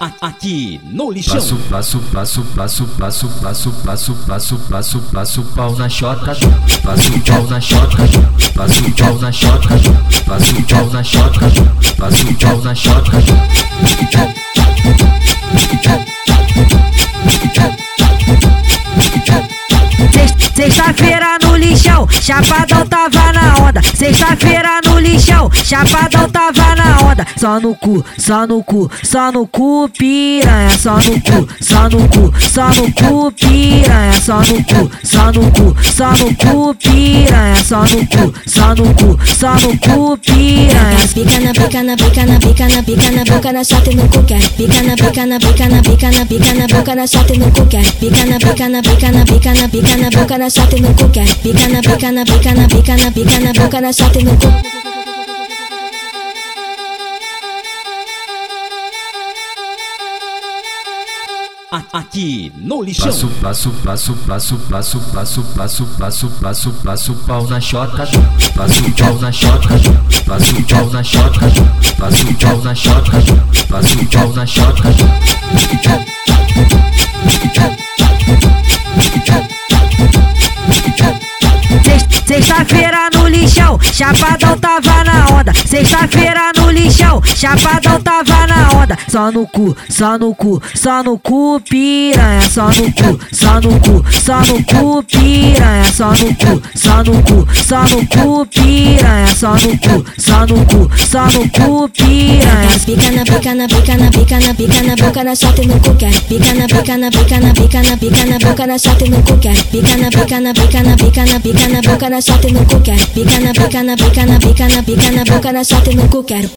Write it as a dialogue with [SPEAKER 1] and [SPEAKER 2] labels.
[SPEAKER 1] Aqui no lixão.
[SPEAKER 2] Passo, passo, passo, passo, passo, passo, passo, passo, passo, passo, pau na chota. Passo pau na chota. Passo pau na chota. Passo pau na chota. Passo pau na chota.
[SPEAKER 3] Sexta-feira no lixão, chapadão tava na onda. Sexta-feira no lixão, chapadão tava na onda. Só no cu, só no cu, só no cu, piranha. Só no cu, só no cu, só no cu, piranha. Só no cu, só no cu, só no cu, piranha. Só no cu, só no cu, só no cu, piranha.
[SPEAKER 4] Pica na pica na pica na pica na pica na boca na chata e no cu quer. Pica na pica na pica na pica na pica na boca na chata e no cu quer. Pica na pica na pica na pica na pica na boca na chata e no cu quer. Pica na pica na pica na pica na pica na boca na chata e no cu.
[SPEAKER 1] Aqui no lixão.
[SPEAKER 2] Passo, passo, passo, passo, passo, passo, passo, passo, passo, passo, pau na chota. Passo pau na chota. Passo pau na chota. Passo pau na chota. Passo pau na chota.
[SPEAKER 3] Sexta-feira no lixão, chapadão tava na onda. Sexta-feira no lixão, chapadão tava. Só no cu, só no cu, só no cu, piranha. Só no cu, só no cu, só no cu, piranha. Só no cu, só no cu, só no cu, piranha. Só no cu, só no cu, só no cu, piranha.
[SPEAKER 4] Pica na pica na pica na pica na pica na boca na chata e no cu quer. Pica na pica na pica na pica na pica na boca na chata e no cu quer. Pica na pica na pica na pica na pica na boca na chata e no cu quer. Pica na pica na pica na pica na pica na boca na chata e no cu quer.